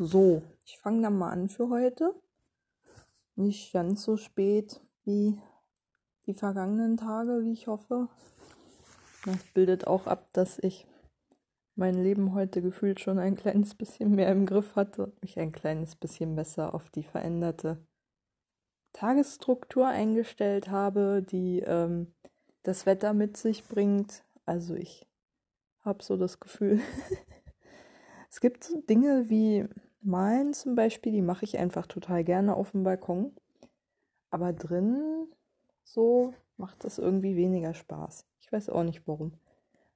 So, ich fange dann mal an für heute. Nicht ganz so spät wie die vergangenen Tage, wie ich hoffe. Das bildet auch ab, dass ich mein Leben heute gefühlt schon ein kleines bisschen mehr im Griff hatte und mich ein kleines bisschen besser auf die veränderte Tagesstruktur eingestellt habe, die ähm, das Wetter mit sich bringt. Also ich habe so das Gefühl, es gibt so Dinge wie Malen zum Beispiel, die mache ich einfach total gerne auf dem Balkon. Aber drin so macht das irgendwie weniger Spaß. Ich weiß auch nicht warum.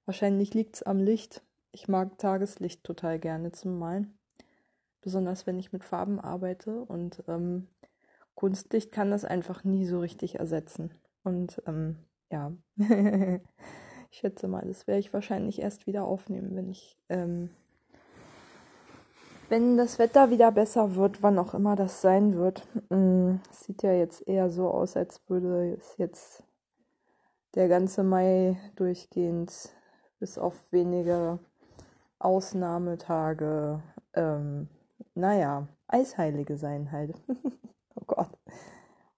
Wahrscheinlich liegt es am Licht. Ich mag Tageslicht total gerne zum Malen. Besonders wenn ich mit Farben arbeite. Und ähm, Kunstlicht kann das einfach nie so richtig ersetzen. Und ähm, ja, ich schätze mal, das werde ich wahrscheinlich erst wieder aufnehmen, wenn ich ähm, wenn das Wetter wieder besser wird, wann auch immer das sein wird. Mm, es sieht ja jetzt eher so aus, als würde es jetzt der ganze Mai durchgehend bis auf wenige Ausnahmetage, ähm, naja, Eisheilige sein halt. oh Gott.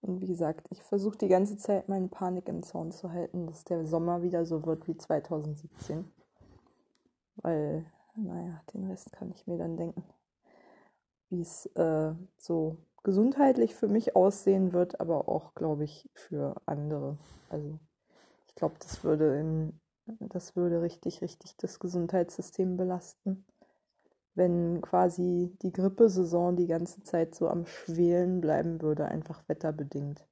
Und wie gesagt, ich versuche die ganze Zeit meine Panik im Zaun zu halten, dass der Sommer wieder so wird wie 2017. Weil, naja, den Rest kann ich mir dann denken wie es äh, so gesundheitlich für mich aussehen wird, aber auch, glaube ich, für andere. Also ich glaube, das würde in, das würde richtig, richtig das Gesundheitssystem belasten, wenn quasi die Grippesaison die ganze Zeit so am Schwelen bleiben würde, einfach wetterbedingt.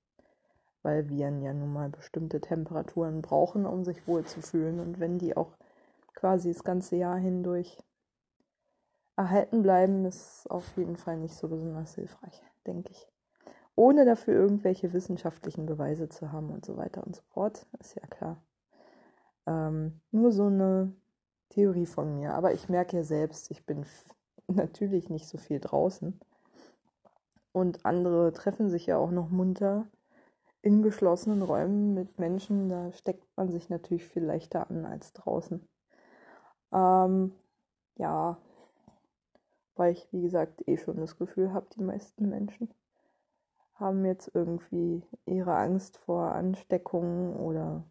Weil Viren ja nun mal bestimmte Temperaturen brauchen, um sich wohlzufühlen. Und wenn die auch quasi das ganze Jahr hindurch erhalten bleiben ist auf jeden Fall nicht so besonders hilfreich, denke ich. Ohne dafür irgendwelche wissenschaftlichen Beweise zu haben und so weiter und so fort, ist ja klar. Ähm, nur so eine Theorie von mir. Aber ich merke ja selbst, ich bin natürlich nicht so viel draußen. Und andere treffen sich ja auch noch munter in geschlossenen Räumen mit Menschen. Da steckt man sich natürlich viel leichter an als draußen. Ähm, ja, weil ich, wie gesagt, eh schon das Gefühl habe, die meisten Menschen haben jetzt irgendwie ihre Angst vor Ansteckungen oder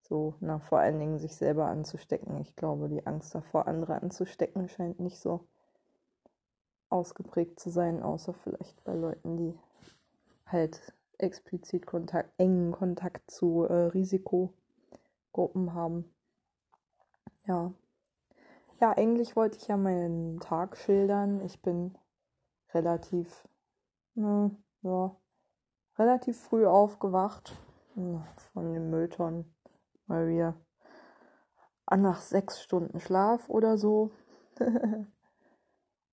so, na, vor allen Dingen sich selber anzustecken. Ich glaube, die Angst davor, andere anzustecken, scheint nicht so ausgeprägt zu sein, außer vielleicht bei Leuten, die halt explizit Kontakt, engen Kontakt zu äh, Risikogruppen haben. Ja, ja, eigentlich wollte ich ja meinen Tag schildern. Ich bin relativ, ne, ja, relativ früh aufgewacht von dem Müllton, weil wir nach sechs Stunden Schlaf oder so.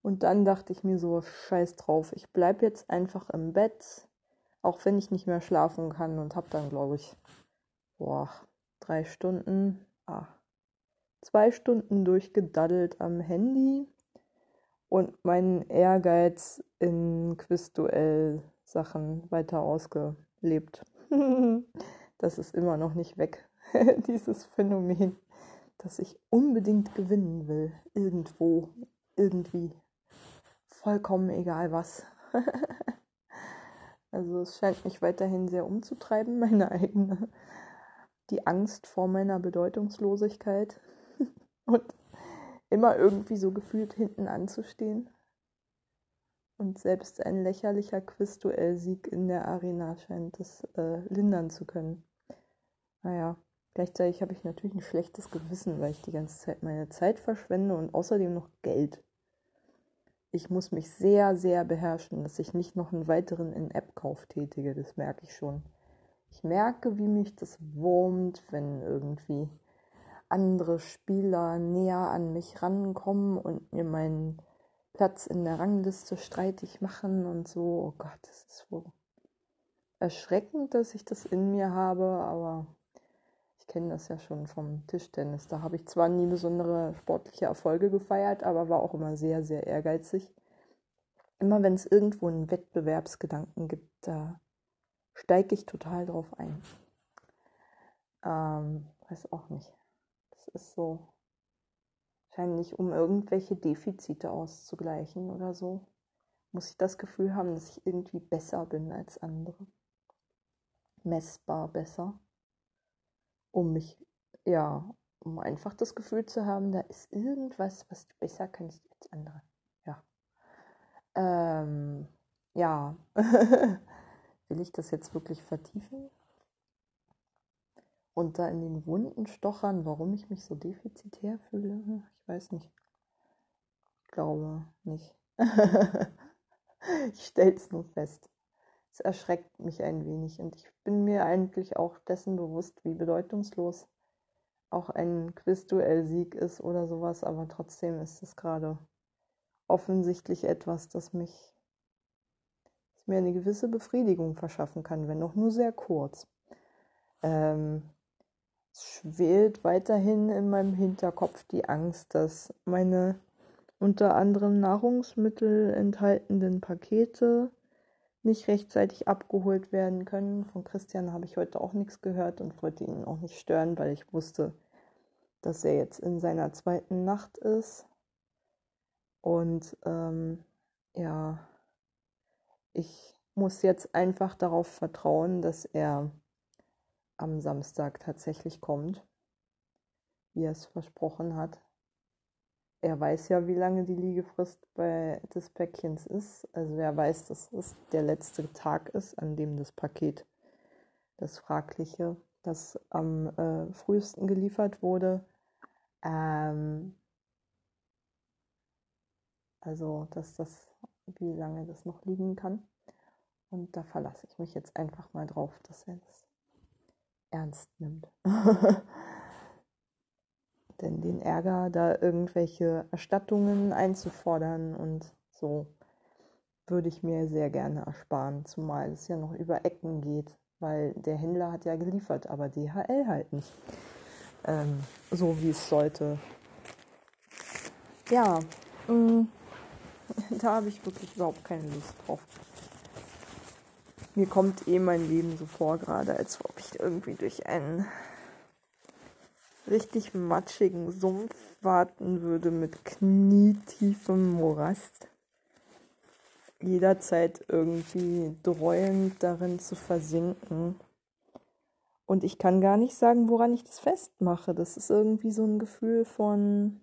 Und dann dachte ich mir so, scheiß drauf, ich bleib jetzt einfach im Bett, auch wenn ich nicht mehr schlafen kann und hab dann, glaube ich, boah, drei Stunden, ah, zwei Stunden durchgedaddelt am Handy und meinen Ehrgeiz in Quizduell-Sachen weiter ausgelebt. das ist immer noch nicht weg, dieses Phänomen, dass ich unbedingt gewinnen will. Irgendwo, irgendwie. Vollkommen egal was. also es scheint mich weiterhin sehr umzutreiben, meine eigene, die Angst vor meiner Bedeutungslosigkeit und immer irgendwie so gefühlt hinten anzustehen. Und selbst ein lächerlicher Quizduell-Sieg in der Arena scheint es äh, lindern zu können. Naja, gleichzeitig habe ich natürlich ein schlechtes Gewissen, weil ich die ganze Zeit meine Zeit verschwende und außerdem noch Geld. Ich muss mich sehr, sehr beherrschen, dass ich nicht noch einen weiteren In-App-Kauf tätige, das merke ich schon. Ich merke, wie mich das wurmt, wenn irgendwie andere Spieler näher an mich rankommen und mir meinen Platz in der Rangliste streitig machen und so. Oh Gott, das ist so erschreckend, dass ich das in mir habe, aber ich kenne das ja schon vom Tischtennis. Da habe ich zwar nie besondere sportliche Erfolge gefeiert, aber war auch immer sehr, sehr ehrgeizig. Immer wenn es irgendwo einen Wettbewerbsgedanken gibt, da steige ich total drauf ein. Ähm, weiß auch nicht ist so. Wahrscheinlich, um irgendwelche Defizite auszugleichen oder so. Muss ich das Gefühl haben, dass ich irgendwie besser bin als andere. Messbar besser. Um mich, ja, um einfach das Gefühl zu haben, da ist irgendwas, was du besser kannst als andere. Ja. Ähm, ja. Will ich das jetzt wirklich vertiefen? Und da in den Wunden stochern, warum ich mich so defizitär fühle. Ich weiß nicht. Ich glaube nicht. ich stelle es nur fest. Es erschreckt mich ein wenig und ich bin mir eigentlich auch dessen bewusst, wie bedeutungslos auch ein Quizduell-Sieg ist oder sowas, aber trotzdem ist es gerade offensichtlich etwas, das mich mir eine gewisse Befriedigung verschaffen kann, wenn auch nur sehr kurz. Ähm, es schwelt weiterhin in meinem Hinterkopf die Angst, dass meine unter anderem Nahrungsmittel enthaltenden Pakete nicht rechtzeitig abgeholt werden können. Von Christian habe ich heute auch nichts gehört und wollte ihn auch nicht stören, weil ich wusste, dass er jetzt in seiner zweiten Nacht ist. Und ähm, ja, ich muss jetzt einfach darauf vertrauen, dass er am Samstag tatsächlich kommt, wie er es versprochen hat. Er weiß ja, wie lange die Liegefrist bei des Päckchens ist. Also er weiß, dass es der letzte Tag ist, an dem das Paket, das fragliche, das am äh, frühesten geliefert wurde. Ähm, also, dass das, wie lange das noch liegen kann. Und da verlasse ich mich jetzt einfach mal drauf, dass er das ernst nimmt. Denn den Ärger, da irgendwelche Erstattungen einzufordern und so, würde ich mir sehr gerne ersparen, zumal es ja noch über Ecken geht, weil der Händler hat ja geliefert, aber DHL halt nicht. Ähm, so wie es sollte. Ja, mh, mm, da habe ich wirklich überhaupt keine Lust drauf. Mir kommt eh mein Leben so vor, gerade als ob ich irgendwie durch einen richtig matschigen Sumpf warten würde mit knietiefem Morast. Jederzeit irgendwie dreuend darin zu versinken. Und ich kann gar nicht sagen, woran ich das festmache. Das ist irgendwie so ein Gefühl von,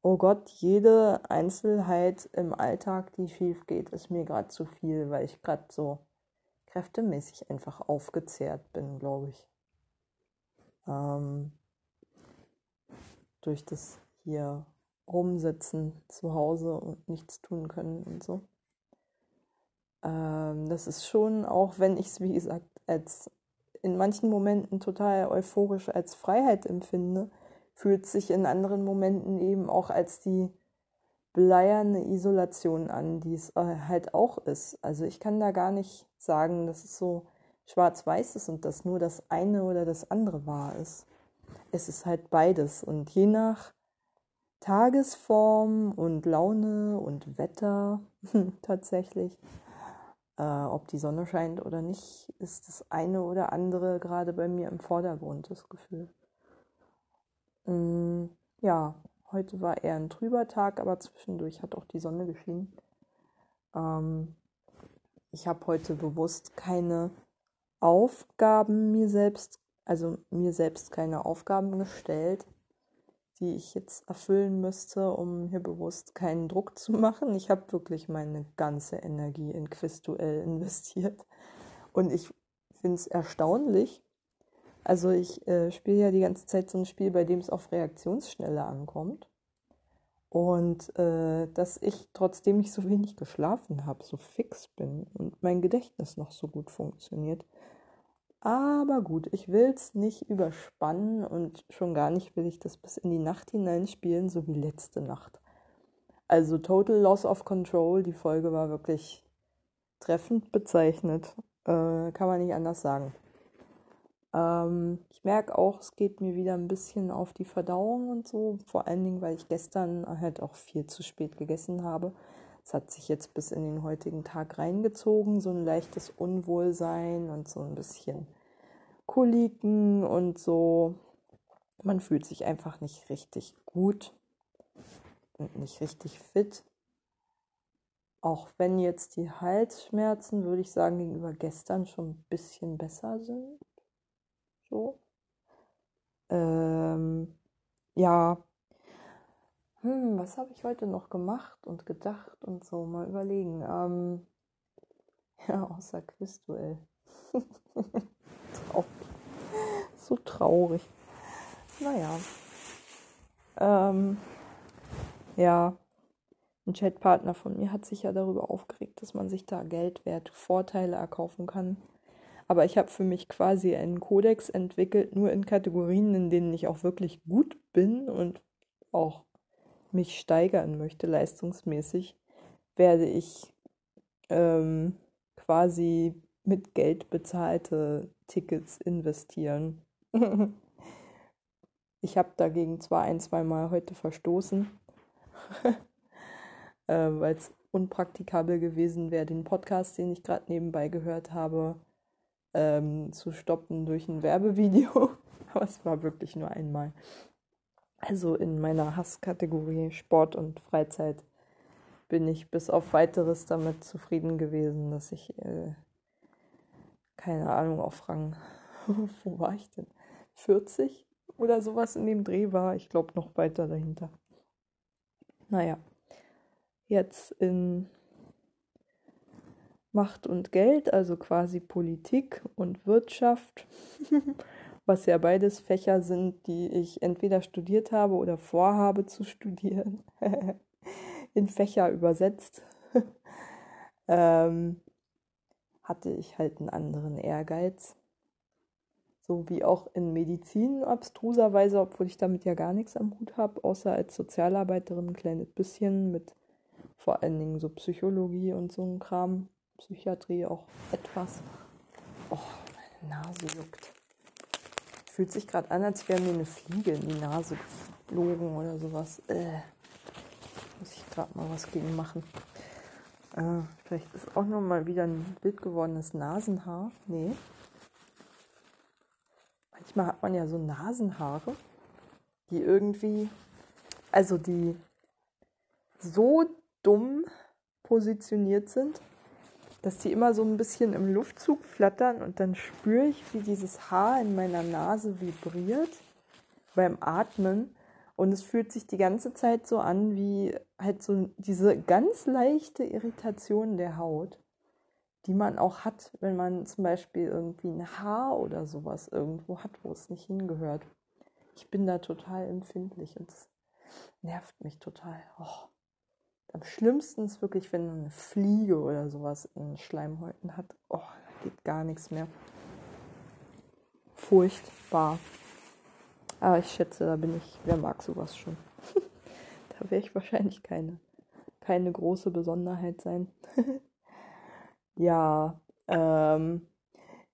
oh Gott, jede Einzelheit im Alltag, die schief geht, ist mir gerade zu viel, weil ich gerade so kräftemäßig einfach aufgezehrt bin, glaube ich. Ähm, durch das hier rumsitzen zu Hause und nichts tun können und so. Ähm, das ist schon, auch wenn ich es, wie gesagt, als in manchen Momenten total euphorisch als Freiheit empfinde, fühlt sich in anderen Momenten eben auch als die bleierne Isolation an, die es äh, halt auch ist. Also ich kann da gar nicht sagen, dass es so schwarz-weiß ist und dass nur das eine oder das andere wahr ist. Es ist halt beides und je nach Tagesform und Laune und Wetter tatsächlich, äh, ob die Sonne scheint oder nicht, ist das eine oder andere gerade bei mir im Vordergrund, das Gefühl. Mm, ja, Heute war eher ein trüber Tag, aber zwischendurch hat auch die Sonne geschienen. Ähm, ich habe heute bewusst keine Aufgaben mir selbst, also mir selbst keine Aufgaben gestellt, die ich jetzt erfüllen müsste, um hier bewusst keinen Druck zu machen. Ich habe wirklich meine ganze Energie in Quizduell investiert. Und ich finde es erstaunlich, also ich äh, spiele ja die ganze Zeit so ein Spiel, bei dem es auf Reaktionsschnelle ankommt. Und äh, dass ich, trotzdem ich so wenig geschlafen habe, so fix bin und mein Gedächtnis noch so gut funktioniert. Aber gut, ich will es nicht überspannen und schon gar nicht will ich das bis in die Nacht hineinspielen, so wie letzte Nacht. Also Total Loss of Control, die Folge war wirklich treffend bezeichnet. Äh, kann man nicht anders sagen. Ähm, ich merke auch, es geht mir wieder ein bisschen auf die Verdauung und so. Vor allen Dingen, weil ich gestern halt auch viel zu spät gegessen habe. Es hat sich jetzt bis in den heutigen Tag reingezogen, so ein leichtes Unwohlsein und so ein bisschen Koliken und so. Man fühlt sich einfach nicht richtig gut. nicht richtig fit. Auch wenn jetzt die Halsschmerzen, würde ich sagen, gegenüber gestern schon ein bisschen besser sind. So. Ähm, ja. Hm, was habe ich heute noch gemacht und gedacht und so? Mal überlegen. Ähm, ja, außer Quizduell. traurig. So traurig. Naja. Ähm, ja, ein Chatpartner von mir hat sich ja darüber aufgeregt, dass man sich da Geldwert Vorteile erkaufen kann. Aber ich habe für mich quasi einen Kodex entwickelt, nur in Kategorien, in denen ich auch wirklich gut bin und auch mich steigern möchte, leistungsmäßig, werde ich ähm, quasi mit Geld bezahlte Tickets investieren. ich habe dagegen zwar ein, zwei Mal heute verstoßen, äh, weil es unpraktikabel gewesen wäre, den Podcast, den ich gerade nebenbei gehört habe, ähm, zu stoppen durch ein Werbevideo. Aber es war wirklich nur einmal. Also in meiner Hasskategorie Sport und Freizeit bin ich bis auf weiteres damit zufrieden gewesen, dass ich, äh, keine Ahnung, auf Rang, wo war ich denn? 40 oder sowas in dem Dreh war. Ich glaube noch weiter dahinter. Naja, jetzt in Macht und Geld, also quasi Politik und Wirtschaft, was ja beides Fächer sind, die ich entweder studiert habe oder vorhabe zu studieren. in Fächer übersetzt, ähm, hatte ich halt einen anderen Ehrgeiz. So wie auch in Medizin abstruserweise, obwohl ich damit ja gar nichts am Hut habe, außer als Sozialarbeiterin ein kleines bisschen mit vor allen Dingen so Psychologie und so ein Kram, Psychiatrie auch etwas. Oh, meine Nase juckt. Fühlt sich gerade an, als wäre mir eine Fliege in die Nase geflogen oder sowas. Äh. Muss ich gerade mal was gegen machen. Äh, vielleicht ist auch noch mal wieder ein wild gewordenes Nasenhaar. Nee. Manchmal hat man ja so Nasenhaare, die irgendwie, also die so dumm positioniert sind, dass die immer so ein bisschen im Luftzug flattern und dann spüre ich, wie dieses Haar in meiner Nase vibriert beim Atmen und es fühlt sich die ganze Zeit so an wie halt so diese ganz leichte Irritation der Haut, die man auch hat, wenn man zum Beispiel irgendwie ein Haar oder sowas irgendwo hat, wo es nicht hingehört. Ich bin da total empfindlich und es nervt mich total. Oh. Am schlimmsten ist wirklich, wenn eine Fliege oder sowas in Schleimhäuten hat. Oh, da geht gar nichts mehr. Furchtbar. Aber ich schätze, da bin ich, wer mag sowas schon? da wäre ich wahrscheinlich keine, keine große Besonderheit sein. ja, ähm,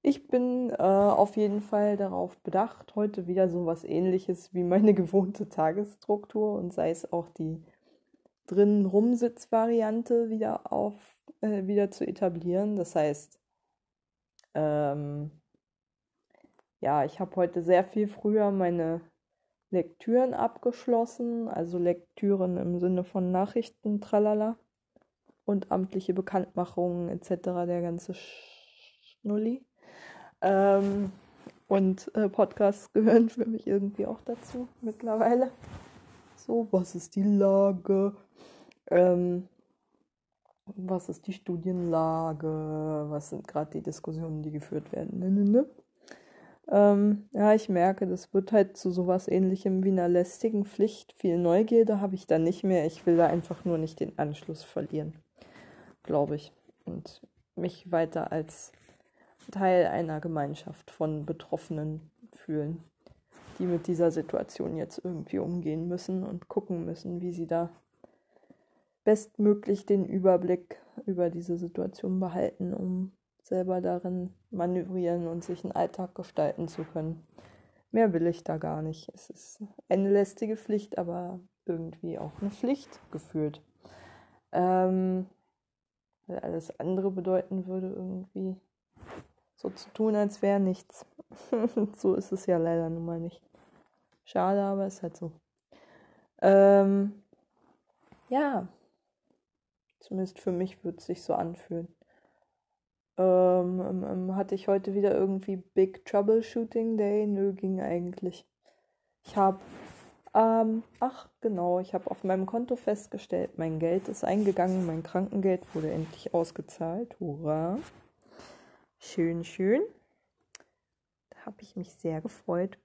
ich bin äh, auf jeden Fall darauf bedacht, heute wieder so was ähnliches wie meine gewohnte Tagesstruktur und sei es auch die drinnen Rumsitzvariante wieder auf äh, wieder zu etablieren. Das heißt, ähm, ja, ich habe heute sehr viel früher meine Lektüren abgeschlossen, also Lektüren im Sinne von Nachrichten, tralala, und amtliche Bekanntmachungen etc., der ganze Schnulli. Ähm, und äh, Podcasts gehören für mich irgendwie auch dazu mittlerweile. So, was ist die Lage? Ähm, was ist die Studienlage? Was sind gerade die Diskussionen, die geführt werden? Ne, ne, ne. Ähm, ja, ich merke, das wird halt zu sowas ähnlichem wie einer lästigen Pflicht. Viel Neugierde habe ich da nicht mehr. Ich will da einfach nur nicht den Anschluss verlieren, glaube ich. Und mich weiter als Teil einer Gemeinschaft von Betroffenen fühlen, die mit dieser Situation jetzt irgendwie umgehen müssen und gucken müssen, wie sie da bestmöglich den Überblick über diese Situation behalten, um selber darin manövrieren und sich einen Alltag gestalten zu können. Mehr will ich da gar nicht. Es ist eine lästige Pflicht, aber irgendwie auch eine Pflicht gefühlt. Ähm, weil alles andere bedeuten würde, irgendwie so zu tun, als wäre nichts. so ist es ja leider nun mal nicht. Schade, aber ist halt so. Ähm, ja, zumindest für mich würde es sich so anfühlen. Ähm, ähm, ähm, hatte ich heute wieder irgendwie Big Troubleshooting Day? Nö, ging eigentlich. Ich habe, ähm, ach genau, ich habe auf meinem Konto festgestellt, mein Geld ist eingegangen, mein Krankengeld wurde endlich ausgezahlt. Hurra! Schön, schön. Habe ich mich sehr gefreut.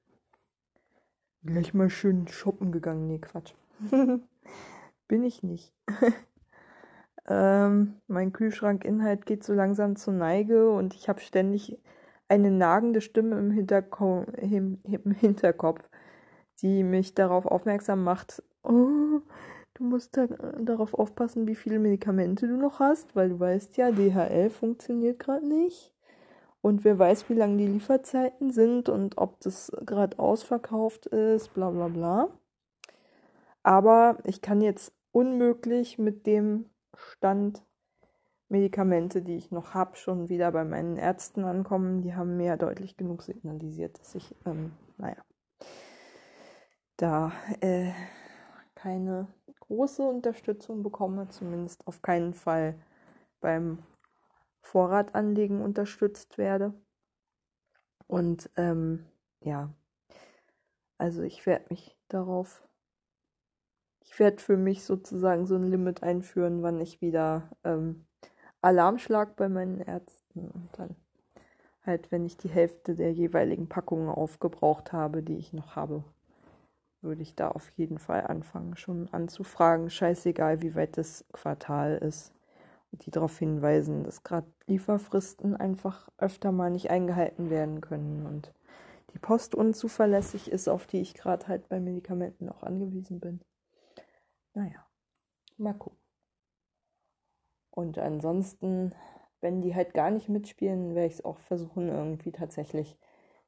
Gleich mal schön shoppen gegangen. Nee, Quatsch. Bin ich nicht. ähm, mein Kühlschrankinhalt geht so langsam zur Neige und ich habe ständig eine nagende Stimme im, Hinterko im, im Hinterkopf, die mich darauf aufmerksam macht, oh, du musst da, darauf aufpassen, wie viele Medikamente du noch hast, weil du weißt ja, DHL funktioniert gerade nicht. Und wer weiß, wie lang die Lieferzeiten sind und ob das gerade ausverkauft ist, bla bla bla. Aber ich kann jetzt unmöglich mit dem Stand Medikamente, die ich noch habe, schon wieder bei meinen Ärzten ankommen. Die haben mir ja deutlich genug signalisiert, dass ich, ähm, naja, da äh, keine große Unterstützung bekomme, zumindest auf keinen Fall beim Vorratanlegen unterstützt werde. Und ähm, ja, also ich werde mich darauf, ich werde für mich sozusagen so ein Limit einführen, wann ich wieder ähm, Alarmschlag bei meinen Ärzten und dann halt, wenn ich die Hälfte der jeweiligen Packungen aufgebraucht habe, die ich noch habe, würde ich da auf jeden Fall anfangen, schon anzufragen. Scheißegal, wie weit das Quartal ist die darauf hinweisen, dass gerade Lieferfristen einfach öfter mal nicht eingehalten werden können und die Post unzuverlässig ist, auf die ich gerade halt bei Medikamenten auch angewiesen bin. Naja, mal gucken. Und ansonsten, wenn die halt gar nicht mitspielen, werde ich es auch versuchen, irgendwie tatsächlich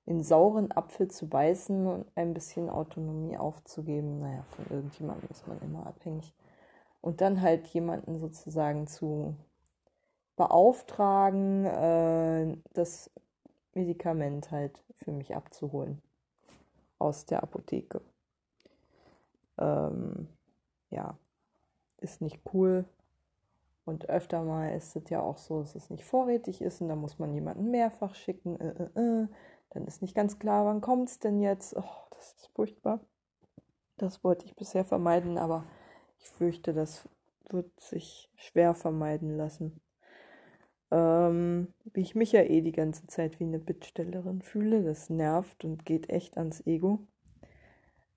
den sauren Apfel zu beißen und ein bisschen Autonomie aufzugeben. Naja, von irgendjemandem ist man immer abhängig und dann halt jemanden sozusagen zu beauftragen, äh, das Medikament halt für mich abzuholen aus der Apotheke. Ähm, ja, ist nicht cool. Und öfter mal ist es ja auch so, dass es nicht vorrätig ist und da muss man jemanden mehrfach schicken. Äh, äh, äh. Dann ist nicht ganz klar, wann kommt es denn jetzt. Oh, das ist furchtbar. Das wollte ich bisher vermeiden, aber ich fürchte, das wird sich schwer vermeiden lassen. Ähm, wie ich mich ja eh die ganze Zeit wie eine Bittstellerin fühle, das nervt und geht echt ans Ego.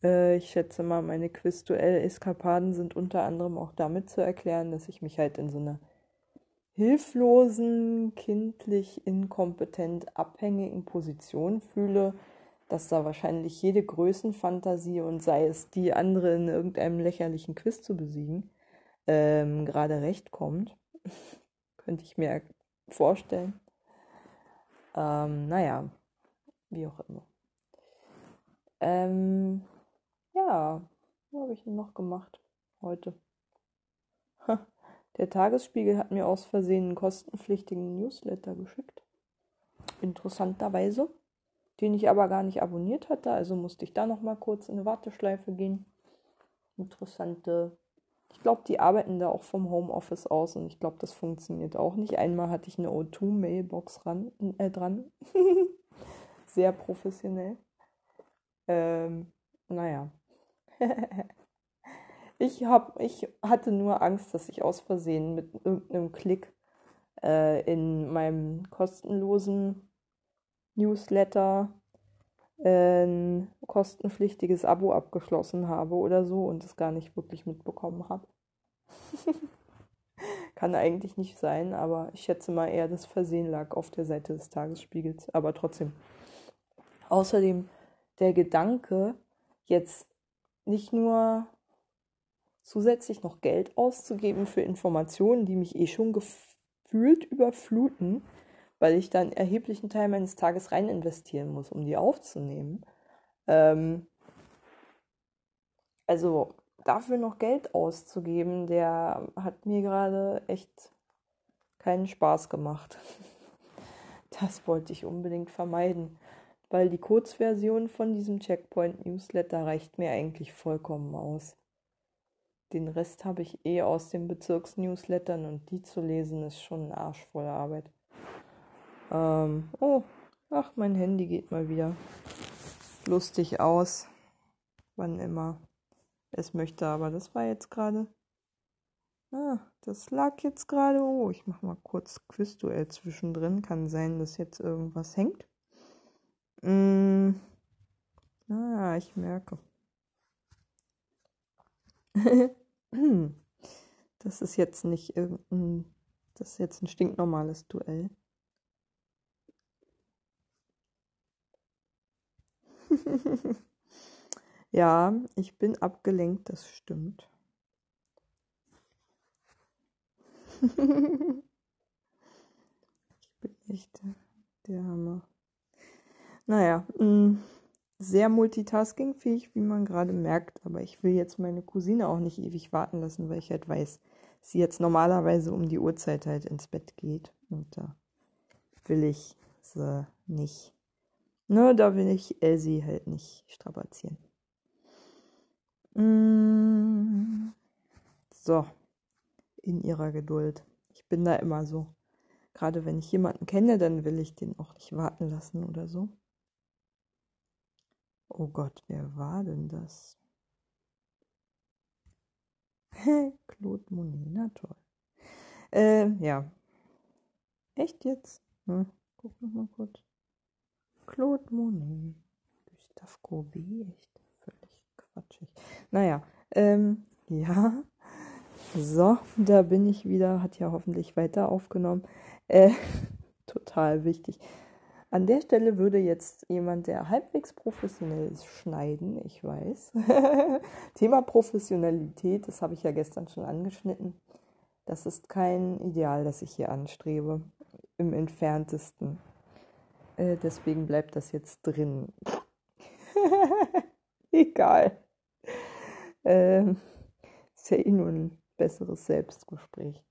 Äh, ich schätze mal, meine Quizduell-Eskapaden sind unter anderem auch damit zu erklären, dass ich mich halt in so einer hilflosen, kindlich inkompetent abhängigen Position fühle, dass da wahrscheinlich jede Größenfantasie und sei es die andere in irgendeinem lächerlichen Quiz zu besiegen, ähm, gerade recht kommt. Könnte ich mir vorstellen. Ähm, naja, wie auch immer. Ähm, ja, was habe ich denn noch gemacht heute? Der Tagesspiegel hat mir aus Versehen einen kostenpflichtigen Newsletter geschickt. Interessanterweise den ich aber gar nicht abonniert hatte. Also musste ich da noch mal kurz in eine Warteschleife gehen. Interessante. Ich glaube, die arbeiten da auch vom Homeoffice aus und ich glaube, das funktioniert auch nicht. Einmal hatte ich eine O2-Mailbox äh, dran. Sehr professionell. Ähm, naja. ich, hab, ich hatte nur Angst, dass ich aus Versehen mit irgendeinem Klick äh, in meinem kostenlosen Newsletter ein kostenpflichtiges Abo abgeschlossen habe oder so und es gar nicht wirklich mitbekommen habe. Kann eigentlich nicht sein, aber ich schätze mal eher, das Versehen lag auf der Seite des Tagesspiegels. Aber trotzdem. Außerdem der Gedanke, jetzt nicht nur zusätzlich noch Geld auszugeben für Informationen, die mich eh schon gefühlt überfluten, weil ich dann erheblichen Teil meines Tages rein investieren muss, um die aufzunehmen. Ähm, also dafür noch Geld auszugeben, der hat mir gerade echt keinen Spaß gemacht. Das wollte ich unbedingt vermeiden, weil die Kurzversion von diesem Checkpoint Newsletter reicht mir eigentlich vollkommen aus. den Rest habe ich eh aus den Bezirksnewslettern und die zu lesen ist schon ein Arsch voller Arbeit. Ähm, oh, ach, mein Handy geht mal wieder lustig aus. Wann immer es möchte, aber das war jetzt gerade. Ah, das lag jetzt gerade. Oh, ich mache mal kurz Quizduell zwischendrin. Kann sein, dass jetzt irgendwas hängt. Mm. Ah, ich merke. das ist jetzt nicht irgendein. Das ist jetzt ein stinknormales Duell. ja, ich bin abgelenkt, das stimmt. ich bin echt der Hammer. Naja, mm, sehr multitaskingfähig, wie man gerade merkt, aber ich will jetzt meine Cousine auch nicht ewig warten lassen, weil ich halt weiß, sie jetzt normalerweise um die Uhrzeit halt ins Bett geht. Und da will ich sie nicht. Ne, da will ich Elsie halt nicht strapazieren. Mm, so, in ihrer Geduld. Ich bin da immer so. Gerade wenn ich jemanden kenne, dann will ich den auch nicht warten lassen oder so. Oh Gott, wer war denn das? Claude Monet, na toll. Äh, ja. Echt jetzt? Hm, guck noch mal kurz. Claude Monet. Gustave Courbet, echt völlig quatschig. Naja, ähm, ja. So, da bin ich wieder. Hat ja hoffentlich weiter aufgenommen. Äh, total wichtig. An der Stelle würde jetzt jemand, der halbwegs professionell ist, schneiden, ich weiß. Thema Professionalität, das habe ich ja gestern schon angeschnitten. Das ist kein Ideal, das ich hier anstrebe, im entferntesten. Äh, deswegen bleibt das jetzt drin. Egal. Ähm, ist ja eh nur ein besseres Selbstgespräch.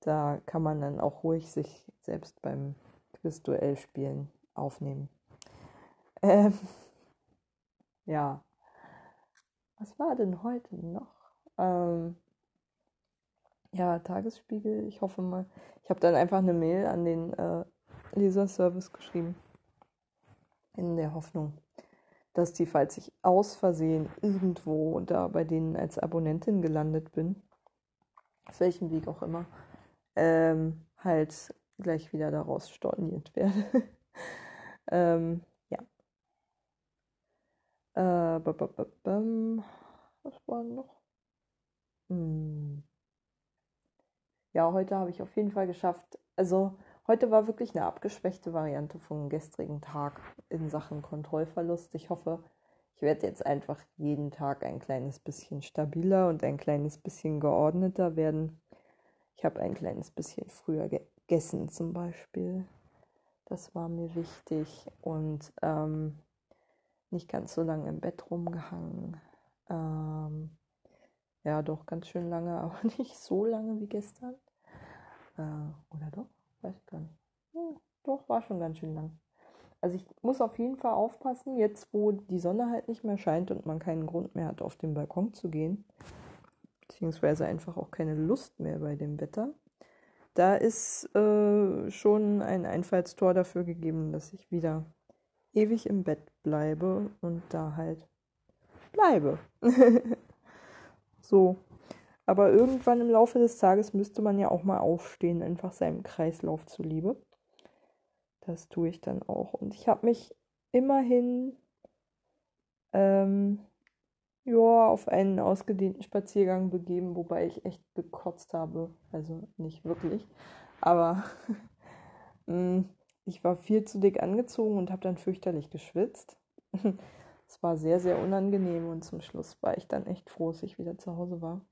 Da kann man dann auch ruhig sich selbst beim Quizduell spielen aufnehmen. Ähm, ja. Was war denn heute noch? Ähm, ja, Tagesspiegel. Ich hoffe mal. Ich habe dann einfach eine Mail an den äh, Leserservice geschrieben. In der Hoffnung, dass die, falls ich aus Versehen irgendwo da bei denen als Abonnentin gelandet bin, auf welchem Weg auch immer, ähm, halt gleich wieder daraus storniert werde. ähm, ja. Äh, was war noch? Hm. Ja, heute habe ich auf jeden Fall geschafft. Also heute war wirklich eine abgeschwächte Variante vom gestrigen Tag in Sachen Kontrollverlust. Ich hoffe, ich werde jetzt einfach jeden Tag ein kleines bisschen stabiler und ein kleines bisschen geordneter werden. Ich habe ein kleines bisschen früher gegessen zum Beispiel. Das war mir wichtig und ähm, nicht ganz so lange im Bett rumgehangen. Ähm, ja, doch ganz schön lange, aber nicht so lange wie gestern. Äh, oder doch? Weiß ich gar nicht. Hm, doch, war schon ganz schön lang. Also ich muss auf jeden Fall aufpassen, jetzt wo die Sonne halt nicht mehr scheint und man keinen Grund mehr hat, auf den Balkon zu gehen, beziehungsweise einfach auch keine Lust mehr bei dem Wetter da ist äh, schon ein Einfallstor dafür gegeben, dass ich wieder ewig im Bett bleibe und da halt bleibe. so. Aber irgendwann im Laufe des Tages müsste man ja auch mal aufstehen, einfach seinem Kreislauf zuliebe. Das tue ich dann auch. Und ich habe mich immerhin ähm, ja, auf einen ausgedehnten Spaziergang begeben, wobei ich echt gekotzt habe. Also nicht wirklich. Aber mm, ich war viel zu dick angezogen und habe dann fürchterlich geschwitzt. Es war sehr, sehr unangenehm und zum Schluss war ich dann echt froh, dass ich wieder zu Hause war.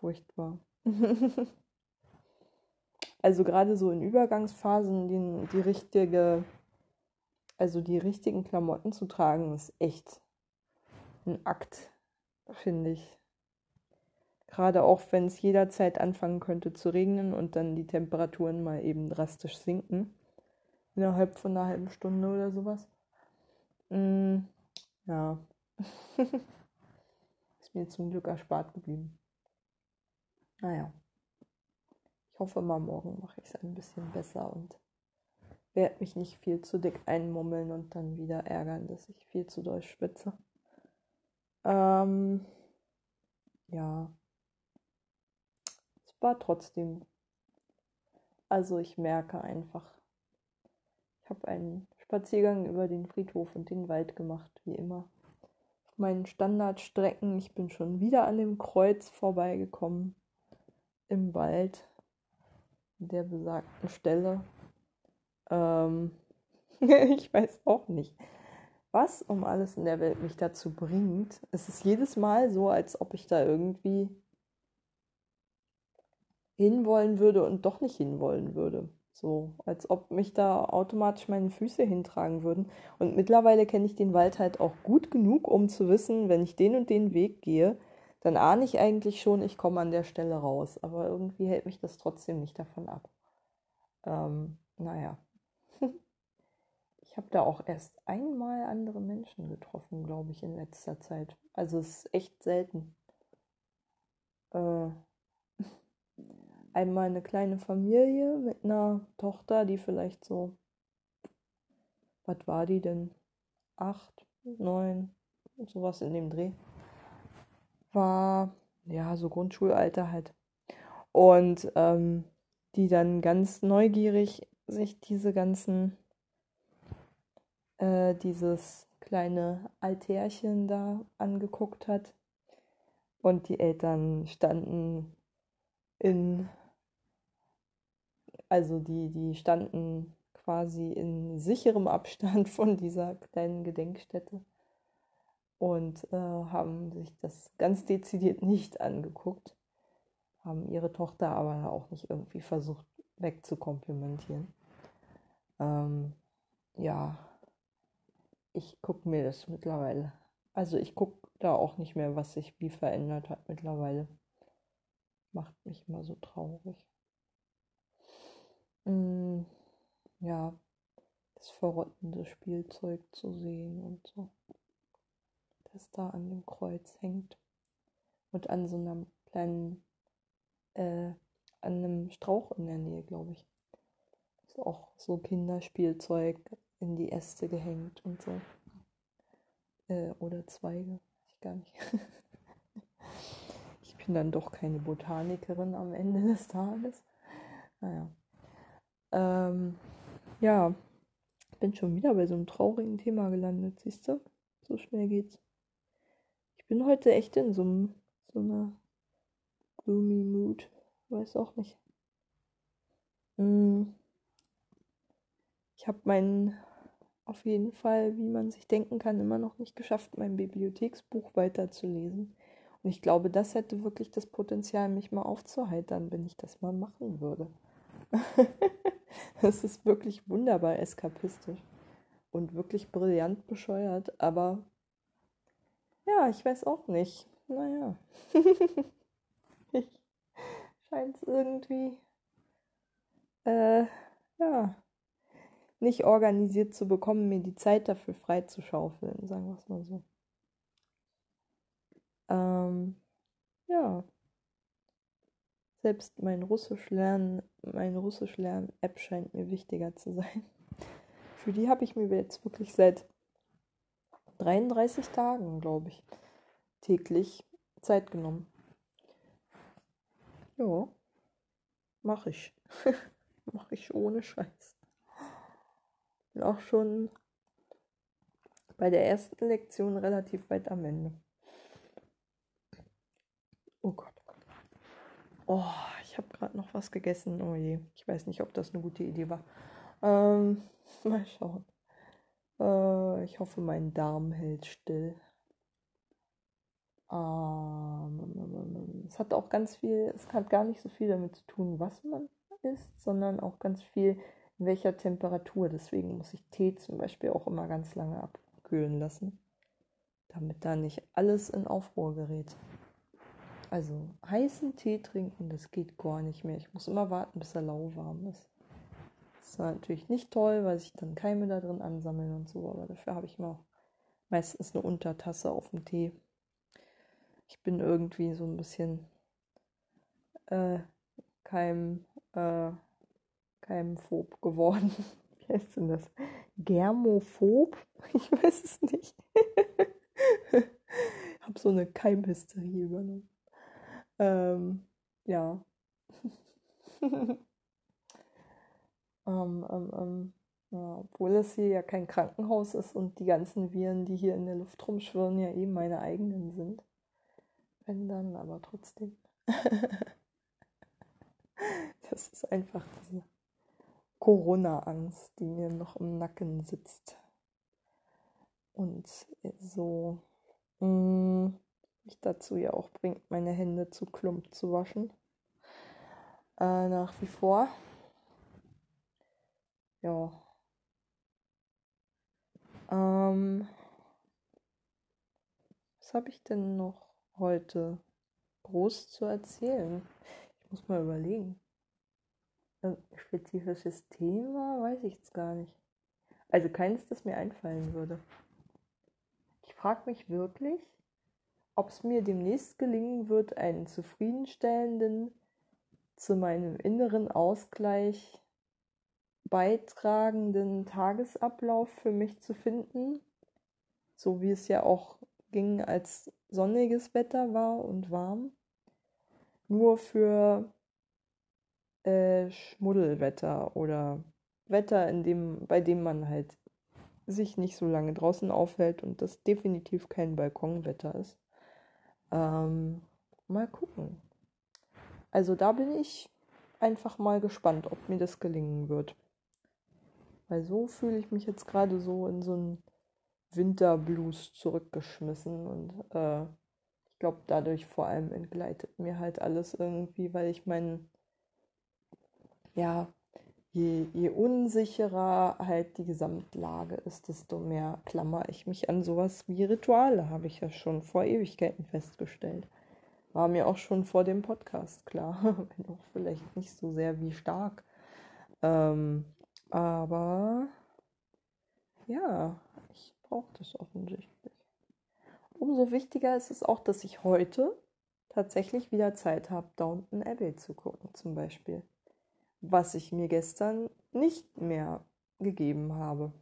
Furchtbar. also gerade so in Übergangsphasen die, die richtige, also die richtigen Klamotten zu tragen, ist echt ein Akt, finde ich. Gerade auch wenn es jederzeit anfangen könnte zu regnen und dann die Temperaturen mal eben drastisch sinken. Innerhalb von einer halben Stunde oder sowas. Mm, ja. Ist mir zum Glück erspart geblieben. Naja. Ich hoffe mal, morgen mache ich es ein bisschen besser und werde mich nicht viel zu dick einmummeln und dann wieder ärgern, dass ich viel zu doll schwitze. Ähm, ja. Es war trotzdem. Also ich merke einfach. Ich habe einen Spaziergang über den Friedhof und den Wald gemacht, wie immer. Auf meinen Standardstrecken. Ich bin schon wieder an dem Kreuz vorbeigekommen. Im Wald. Der besagten Stelle. Ähm, ich weiß auch nicht, was um alles in der Welt mich dazu bringt. Es ist jedes Mal so, als ob ich da irgendwie hinwollen würde und doch nicht hinwollen würde. So, als ob mich da automatisch meine Füße hintragen würden. Und mittlerweile kenne ich den Wald halt auch gut genug, um zu wissen, wenn ich den und den Weg gehe, dann ahne ich eigentlich schon, ich komme an der Stelle raus. Aber irgendwie hält mich das trotzdem nicht davon ab. Ähm, naja. Ich habe da auch erst einmal andere Menschen getroffen, glaube ich, in letzter Zeit. Also es ist echt selten. Äh, einmal eine kleine Familie mit einer Tochter, die vielleicht so, was war die denn? Acht, neun, sowas in dem Dreh. War, ja, so Grundschulalter halt. Und ähm, die dann ganz neugierig sich diese ganzen äh, dieses kleine Altärchen da angeguckt hat. Und die Eltern standen in, also die, die standen quasi in sicherem Abstand von dieser kleinen Gedenkstätte und äh, haben sich das ganz dezidiert nicht angeguckt, haben ihre Tochter aber auch nicht irgendwie versucht wegzukomplimentieren. Ähm, ja, ich gucke mir das mittlerweile. Also ich gucke da auch nicht mehr, was sich wie verändert hat mittlerweile. Macht mich immer so traurig. Mm, ja, das verrottende Spielzeug zu sehen und so. Das da an dem Kreuz hängt. Und an so einem kleinen, äh, an einem Strauch in der Nähe, glaube ich. Ist auch so Kinderspielzeug in die Äste gehängt und so. Äh, oder Zweige, weiß ich gar nicht. ich bin dann doch keine Botanikerin am Ende des Tages. Naja. Ähm, ja, bin schon wieder bei so einem traurigen Thema gelandet, siehst du? So schnell geht's. Bin heute echt in so, so einer gloomy Mood. Weiß auch nicht. Hm. Ich habe meinen auf jeden Fall, wie man sich denken kann, immer noch nicht geschafft, mein Bibliotheksbuch weiterzulesen. Und ich glaube, das hätte wirklich das Potenzial, mich mal aufzuheitern, wenn ich das mal machen würde. das ist wirklich wunderbar eskapistisch und wirklich brillant bescheuert, aber ja, ich weiß auch nicht. Naja. ich scheint es irgendwie äh, ja nicht organisiert zu bekommen, mir die Zeit dafür freizuschaufeln, sagen wir es mal so. Ähm, ja. Selbst mein Russisch lernen, meine Russisch lernen App scheint mir wichtiger zu sein. Für die habe ich mir jetzt wirklich seit 33 Tagen, glaube ich, täglich Zeit genommen. Ja, mache ich. mache ich ohne Scheiß bin auch schon bei der ersten Lektion relativ weit am Ende. Oh Gott. Oh, ich habe gerade noch was gegessen. Oh je. Ich weiß nicht, ob das eine gute Idee war. Ähm, mal schauen. Äh, ich hoffe, mein Darm hält still. Ähm, es hat auch ganz viel, es hat gar nicht so viel damit zu tun, was man isst, sondern auch ganz viel in welcher Temperatur. Deswegen muss ich Tee zum Beispiel auch immer ganz lange abkühlen lassen, damit da nicht alles in Aufruhr gerät. Also heißen Tee trinken, das geht gar nicht mehr. Ich muss immer warten, bis er lauwarm ist. Das ist natürlich nicht toll, weil sich dann Keime da drin ansammeln und so, aber dafür habe ich immer meistens eine Untertasse auf dem Tee. Ich bin irgendwie so ein bisschen äh, kein, äh, Phob geworden. Wie heißt denn das? Germophob? Ich weiß es nicht. ich habe so eine Keimhysterie übernommen. Ähm, ja. Ähm, ähm, ähm, ja. Obwohl es hier ja kein Krankenhaus ist und die ganzen Viren, die hier in der Luft rumschwirren, ja eben meine eigenen sind. Wenn dann, aber trotzdem. das ist einfach diese Corona-Angst, die mir noch im Nacken sitzt. Und so mh, mm, mich dazu ja auch bringt, meine Hände zu Klump zu waschen. Äh, nach wie vor. Ja. Ähm, was habe ich denn noch heute groß zu erzählen? Ich muss mal überlegen. Ein spezifisches Thema weiß ich jetzt gar nicht. Also keines, das mir einfallen würde. Ich frage mich wirklich, ob es mir demnächst gelingen wird, einen zufriedenstellenden, zu meinem inneren Ausgleich beitragenden Tagesablauf für mich zu finden, so wie es ja auch ging, als sonniges Wetter war und warm. Nur für äh, Schmuddelwetter oder Wetter, in dem, bei dem man halt sich nicht so lange draußen aufhält und das definitiv kein Balkonwetter ist. Ähm, mal gucken. Also da bin ich einfach mal gespannt, ob mir das gelingen wird. Weil so fühle ich mich jetzt gerade so in so einen Winterblues zurückgeschmissen und äh, ich glaube, dadurch vor allem entgleitet mir halt alles irgendwie, weil ich meinen ja, je, je unsicherer halt die Gesamtlage ist, desto mehr klammer ich mich an sowas wie Rituale, habe ich ja schon vor Ewigkeiten festgestellt. War mir auch schon vor dem Podcast klar, wenn auch vielleicht nicht so sehr wie stark. Ähm, aber ja, ich brauche das offensichtlich. Umso wichtiger ist es auch, dass ich heute tatsächlich wieder Zeit habe, Downton Abbey zu gucken, zum Beispiel was ich mir gestern nicht mehr gegeben habe,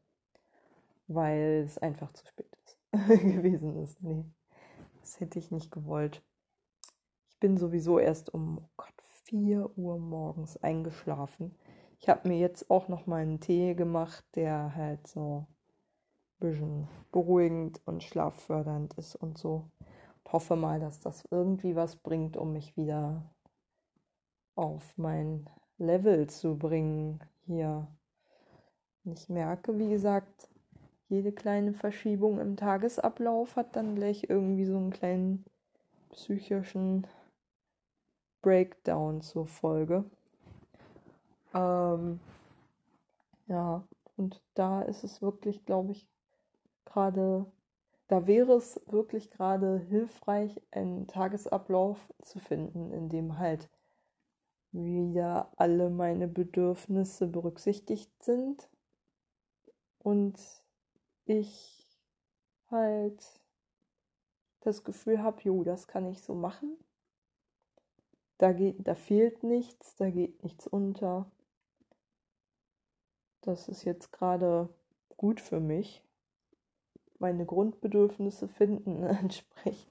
weil es einfach zu spät ist gewesen ist. Nee, das hätte ich nicht gewollt. Ich bin sowieso erst um oh Gott, 4 Uhr morgens eingeschlafen. Ich habe mir jetzt auch noch mal einen Tee gemacht, der halt so ein bisschen beruhigend und schlaffördernd ist und so. Und hoffe mal, dass das irgendwie was bringt, um mich wieder auf mein Level zu bringen hier. ich merke, wie gesagt, jede kleine Verschiebung im Tagesablauf hat dann gleich irgendwie so einen kleinen psychischen Breakdown zur Folge. Ähm, ja, und da ist es wirklich, glaube ich, gerade, da wäre es wirklich gerade hilfreich, einen Tagesablauf zu finden, in dem halt wieder alle meine Bedürfnisse berücksichtigt sind und ich halt das Gefühl habe, jo, das kann ich so machen. Da geht, da fehlt nichts, da geht nichts unter. Das ist jetzt gerade gut für mich. Meine Grundbedürfnisse finden entsprechend,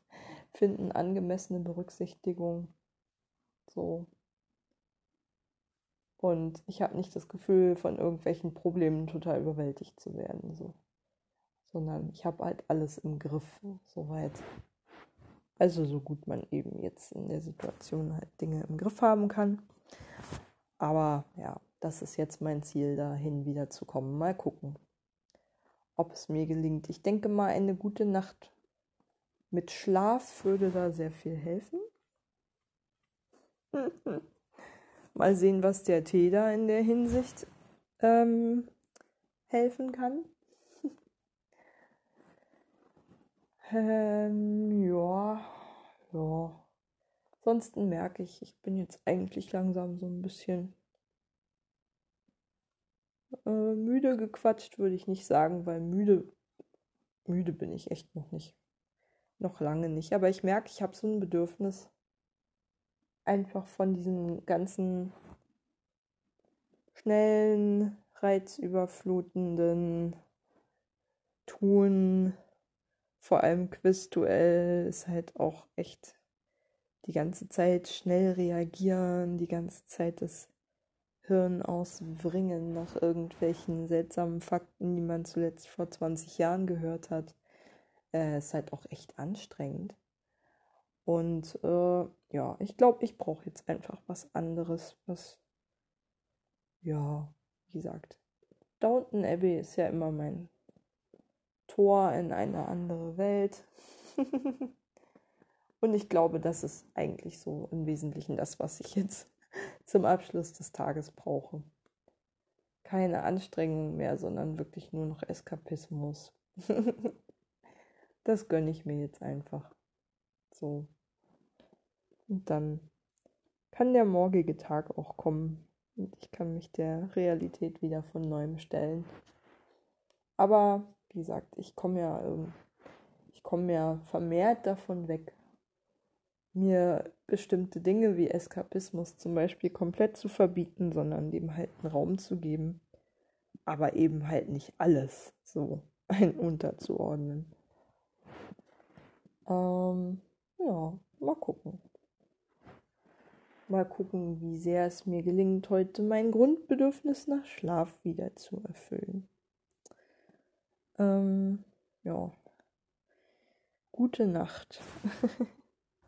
finden angemessene Berücksichtigung. So. Und ich habe nicht das Gefühl, von irgendwelchen Problemen total überwältigt zu werden. So. Sondern ich habe halt alles im Griff, soweit. Also so gut man eben jetzt in der Situation halt Dinge im Griff haben kann. Aber ja, das ist jetzt mein Ziel, dahin wieder zu kommen. Mal gucken, ob es mir gelingt. Ich denke mal, eine gute Nacht mit Schlaf würde da sehr viel helfen. Mal sehen, was der Tee da in der Hinsicht ähm, helfen kann. ähm, ja, ja. Ansonsten merke ich, ich bin jetzt eigentlich langsam so ein bisschen äh, müde gequatscht, würde ich nicht sagen, weil müde, müde bin ich echt noch nicht. noch lange nicht. Aber ich merke, ich habe so ein Bedürfnis, einfach von diesem ganzen schnellen, reizüberflutenden Tun, vor allem Quizduell, ist halt auch echt die ganze Zeit schnell reagieren, die ganze Zeit das Hirn auswringen nach irgendwelchen seltsamen Fakten, die man zuletzt vor 20 Jahren gehört hat, äh, ist halt auch echt anstrengend. Und äh, ja, ich glaube, ich brauche jetzt einfach was anderes, was, ja, wie gesagt, Downton Abbey ist ja immer mein Tor in eine andere Welt. Und ich glaube, das ist eigentlich so im Wesentlichen das, was ich jetzt zum Abschluss des Tages brauche. Keine Anstrengung mehr, sondern wirklich nur noch Eskapismus. das gönne ich mir jetzt einfach. So. Und dann kann der morgige Tag auch kommen und ich kann mich der Realität wieder von neuem stellen. Aber wie gesagt, ich komme ja, ich komme ja vermehrt davon weg, mir bestimmte Dinge wie Eskapismus zum Beispiel komplett zu verbieten, sondern dem halt einen Raum zu geben, aber eben halt nicht alles so ein unterzuordnen. Ähm, ja, mal gucken. Mal gucken, wie sehr es mir gelingt, heute mein Grundbedürfnis nach Schlaf wieder zu erfüllen. Ähm, ja. Gute Nacht.